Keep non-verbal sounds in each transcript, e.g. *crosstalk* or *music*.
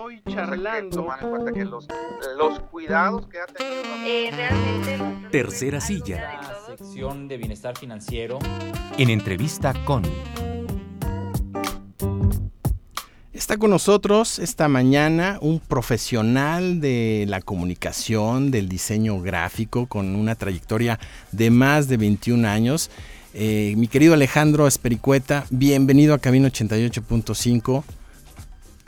hoy charlando. Tomar en cuenta que los, los cuidados que ha tenido. Eh, realmente. Tercera silla. sección de bienestar financiero. En entrevista con. Está con nosotros esta mañana un profesional de la comunicación, del diseño gráfico, con una trayectoria de más de 21 años. Eh, mi querido Alejandro Espericueta, bienvenido a Camino 88.5.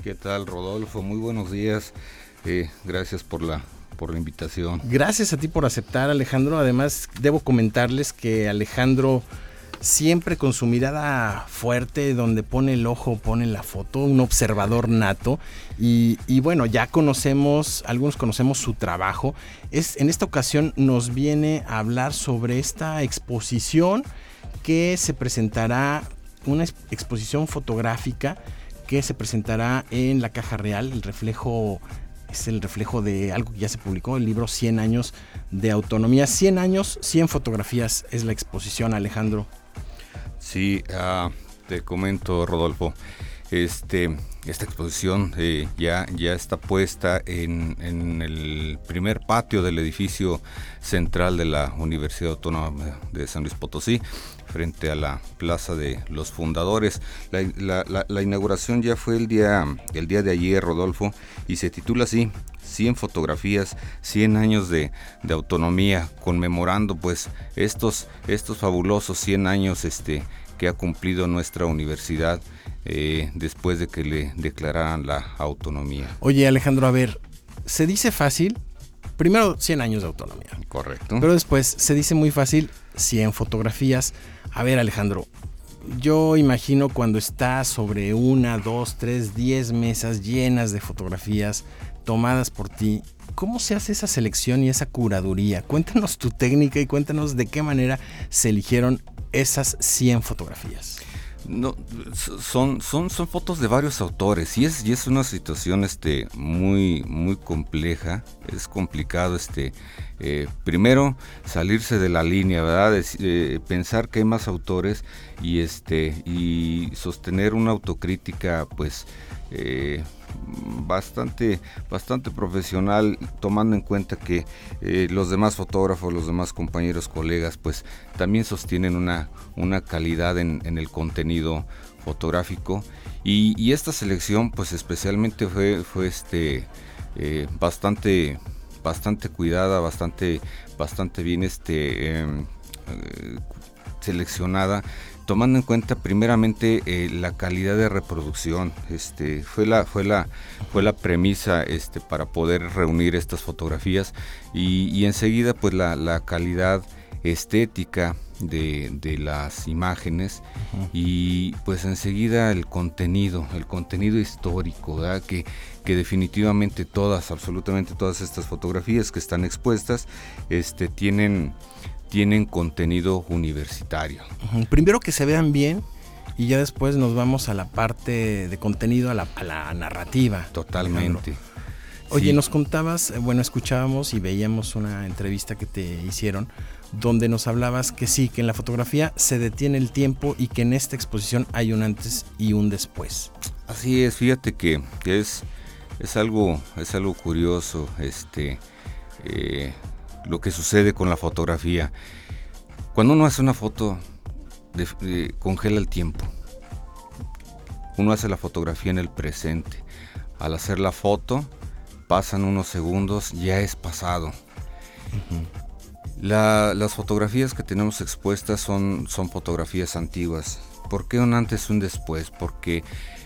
¿Qué tal, Rodolfo? Muy buenos días. Eh, gracias por la, por la invitación. Gracias a ti por aceptar, Alejandro. Además, debo comentarles que Alejandro siempre con su mirada fuerte, donde pone el ojo, pone la foto, un observador nato. Y, y, bueno, ya conocemos, algunos conocemos su trabajo. Es, en esta ocasión nos viene a hablar sobre esta exposición que se presentará, una exposición fotográfica que se presentará en la Caja Real, el reflejo es el reflejo de algo que ya se publicó, el libro 100 años de autonomía. 100 años, 100 fotografías es la exposición, Alejandro. Sí, uh, te comento, Rodolfo. Este, esta exposición eh, ya, ya está puesta en, el primer patio del edificio central de la Universidad Autónoma de San Luis Potosí frente a la Plaza de los Fundadores. La, inauguración ya fue el día, el día de ayer, Rodolfo, y se titula así, 100 fotografías, 100 años de, de, autonomía, conmemorando pues estos, estos fabulosos 100 años este, que ha cumplido nuestra universidad eh, después de que le declararan la autonomía. Oye Alejandro, a ver, se dice fácil, primero 100 años de autonomía. Correcto. Pero después se dice muy fácil 100 fotografías. A ver, Alejandro, yo imagino cuando está sobre una, dos, tres, diez mesas llenas de fotografías tomadas por ti, ¿cómo se hace esa selección y esa curaduría? Cuéntanos tu técnica y cuéntanos de qué manera se eligieron esas 100 fotografías. No, son, son, son fotos de varios autores y es, y es una situación este, muy, muy compleja, es complicado este, eh, primero salirse de la línea, ¿verdad? Eh, pensar que hay más autores y, este, y sostener una autocrítica pues eh, bastante, bastante profesional, tomando en cuenta que los demás fotógrafos, los demás compañeros, colegas, pues también sostienen una, una calidad en el contenido fotográfico. Y, esta selección, pues especialmente fue, fue este, eh, bastante, bastante cuidada, bastante, bastante bien este, em, eh, seleccionada tomando en cuenta primeramente eh, la calidad de reproducción este fue la fue la fue la premisa este para poder reunir estas fotografías y, enseguida pues la calidad estética de, de, las imágenes uh -huh. y pues enseguida el contenido, el contenido histórico, ¿verdad? Que, que definitivamente todas, absolutamente todas estas fotografías que están expuestas, este, tienen, tienen contenido universitario. Uh -huh. Primero que se vean bien y ya después nos vamos a la parte de contenido, a la, a la narrativa. Totalmente. Oye, sí. nos contabas, eh, bueno, escuchábamos y veíamos una entrevista que te hicieron donde nos hablabas que sí, que en la fotografía se detiene el tiempo y que en esta exposición hay un antes y un después. Así es, fíjate que es, es, algo, es algo curioso este, eh, lo que sucede con la fotografía. Cuando uno hace una foto, de, de, congela el tiempo. Uno hace la fotografía en el presente. Al hacer la foto, pasan unos segundos, ya es pasado. Uh -huh. La, las fotografías que tenemos expuestas son, son fotografías antiguas. ¿Por qué un antes y un después? Porque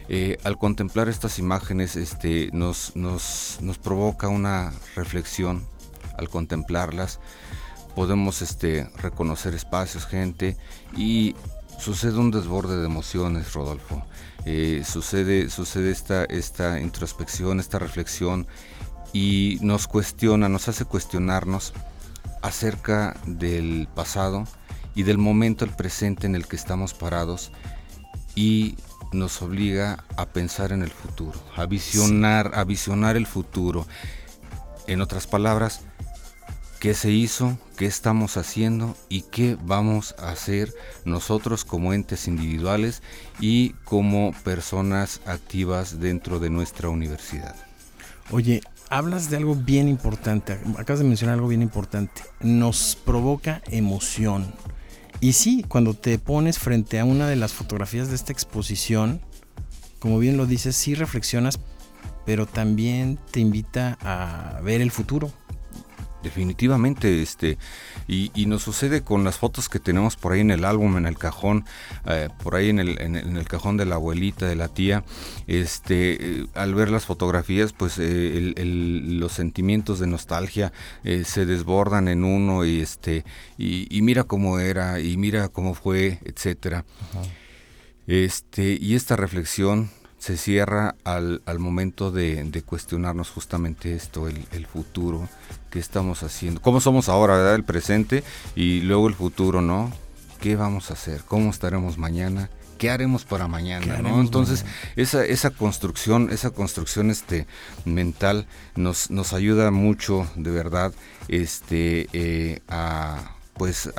eh, al contemplar estas imágenes este, nos, nos, nos, provoca una reflexión al contemplarlas. Podemos este, reconocer espacios, gente y sucede un desborde de emociones, Rodolfo. Eh, sucede sucede esta, esta introspección, esta reflexión y nos cuestiona, nos hace cuestionarnos acerca del pasado y del momento el presente en el que estamos parados y nos obliga a pensar en el futuro, a visionar, a visionar el futuro. En otras palabras, qué se hizo, qué estamos haciendo y qué vamos a hacer nosotros como entes individuales y como personas activas dentro de nuestra universidad. Oye, hablas de algo bien importante, acabas de mencionar algo bien importante, nos provoca emoción. Y sí, cuando te pones frente a una de las fotografías de esta exposición, como bien lo dices, sí reflexionas, pero también te invita a ver el futuro. Definitivamente, este, y, nos sucede con las fotos que tenemos por ahí en el álbum, en el cajón, eh, por ahí en el, en, el, cajón de la abuelita, de la tía, este, eh, al ver las fotografías, pues eh, los sentimientos de nostalgia se desbordan en uno y este, y, mira cómo era, y mira cómo fue, etcétera. Este, y esta reflexión se cierra al, al momento de, cuestionarnos justamente esto, el, futuro, qué estamos haciendo, cómo somos ahora, ¿verdad? el presente y luego el futuro, ¿no? ¿Qué vamos a hacer? ¿Cómo estaremos mañana? ¿Qué haremos para mañana? ¿no? Entonces, esa, esa construcción, esa construcción este, mental nos, nos ayuda mucho, de verdad, este, eh, a pues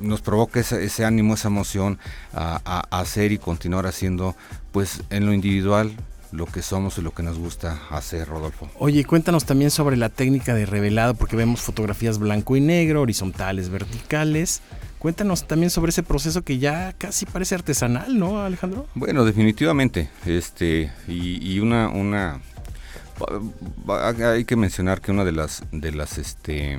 nos provoca ese, ánimo, esa emoción a, hacer y continuar haciendo pues en lo individual lo que somos y lo que nos gusta hacer, Rodolfo. Oye, cuéntanos también sobre la técnica de revelado, porque vemos fotografías blanco y negro, horizontales, verticales. Cuéntanos también sobre ese proceso que ya casi parece artesanal, ¿no, Alejandro? Bueno, definitivamente. Este, y, y una, una hay que mencionar que una de las de las este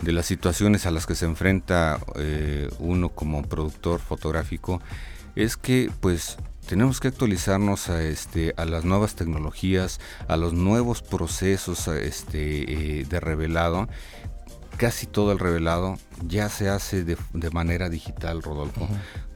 de las situaciones a las que se enfrenta eh, uno como productor fotográfico es que pues tenemos que actualizarnos a este a las nuevas tecnologías a los nuevos procesos este eh, de revelado casi todo el revelado ya se hace de, manera digital Rodolfo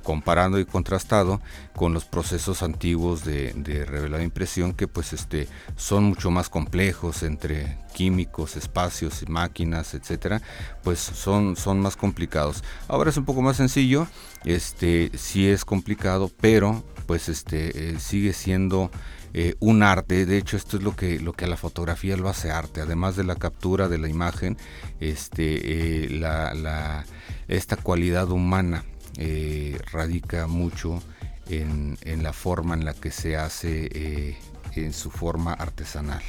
comparando y contrastado con los procesos antiguos de, de revelado impresión que pues este son mucho más complejos entre químicos, espacios, máquinas, etcétera, pues son, son más complicados. Ahora es un poco más sencillo, este sí es complicado, pero pues este eh, sigue siendo eh, un arte. De hecho, esto es lo que, lo que a la fotografía lo hace arte. Además de la captura de la imagen, este, eh, la, la, esta cualidad humana eh, radica mucho en, la forma en la que se hace en su forma artesanal.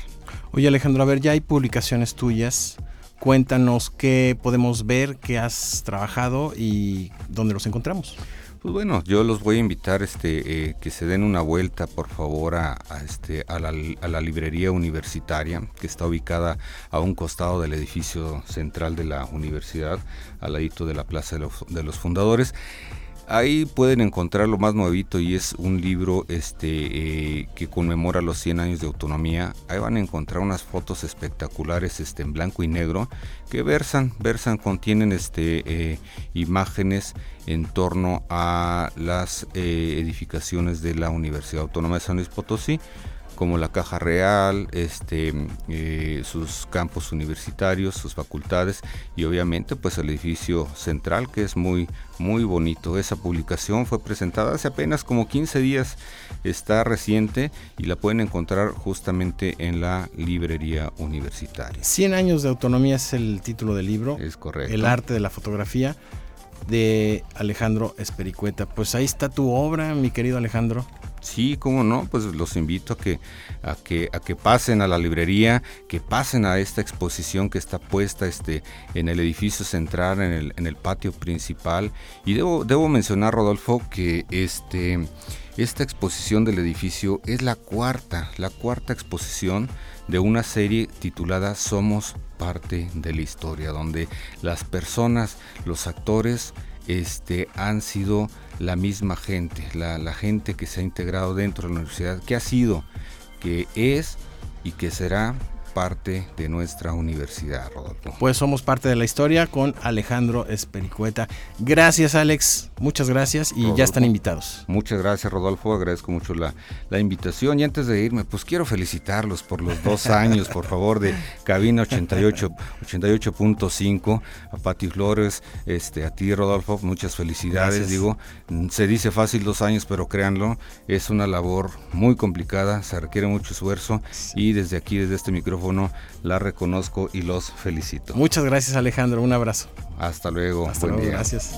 Oye Alejandro, a ver, ya hay publicaciones tuyas. Cuéntanos qué podemos ver, qué has trabajado y dónde los encontramos. Pues bueno, yo los voy a invitar este, eh, que se den una vuelta, por favor, a, este, a, la, librería universitaria, que está ubicada a un costado del edificio central de la universidad, al ladito de la Plaza de los Fundadores. Ahí pueden encontrar lo más nuevito y es un libro este, eh, que conmemora los 100 años de autonomía. Ahí van a encontrar unas fotos espectaculares este, en blanco y negro que versan, versan, contienen este, eh, imágenes en torno a las eh, edificaciones de la Universidad Autónoma de San Luis Potosí como la Caja Real, este, eh, sus campos universitarios, sus facultades y obviamente pues el edificio central que es muy, muy bonito. Esa publicación fue presentada hace apenas como 15 días, está reciente y la pueden encontrar justamente en la librería universitaria. 100 años de autonomía es el título del libro. Es correcto. El arte de la fotografía de Alejandro Espericueta. Pues ahí está tu obra, mi querido Alejandro. Sí, cómo no, pues los invito a que, a que, a que pasen a la librería, que pasen a esta exposición que está puesta este, en el edificio central, en el, en el patio principal. Y debo, debo mencionar, Rodolfo, que este, esta exposición del edificio es la cuarta, la cuarta exposición de una serie titulada Somos parte de la historia, donde las personas, los actores, este, han sido la misma gente, la, gente que se ha integrado dentro de la universidad, que ha sido, que es y que será parte de nuestra universidad, Rodolfo. Pues somos parte de la historia con Alejandro Espericueta. Gracias, Alex. Muchas gracias y ya están invitados. Muchas gracias, Rodolfo. Agradezco mucho la, la, invitación. Y antes de irme, pues quiero felicitarlos por los dos *laughs* años, por favor, de Cabina 88, 88.5. A Pati Flores, este, a ti, Rodolfo, muchas felicidades. Digo, se dice fácil dos años, pero créanlo, es una labor muy complicada, se requiere mucho esfuerzo y desde aquí, desde este micrófono, la reconozco y los felicito. Muchas gracias Alejandro, un abrazo. Hasta luego. Hasta luego, gracias.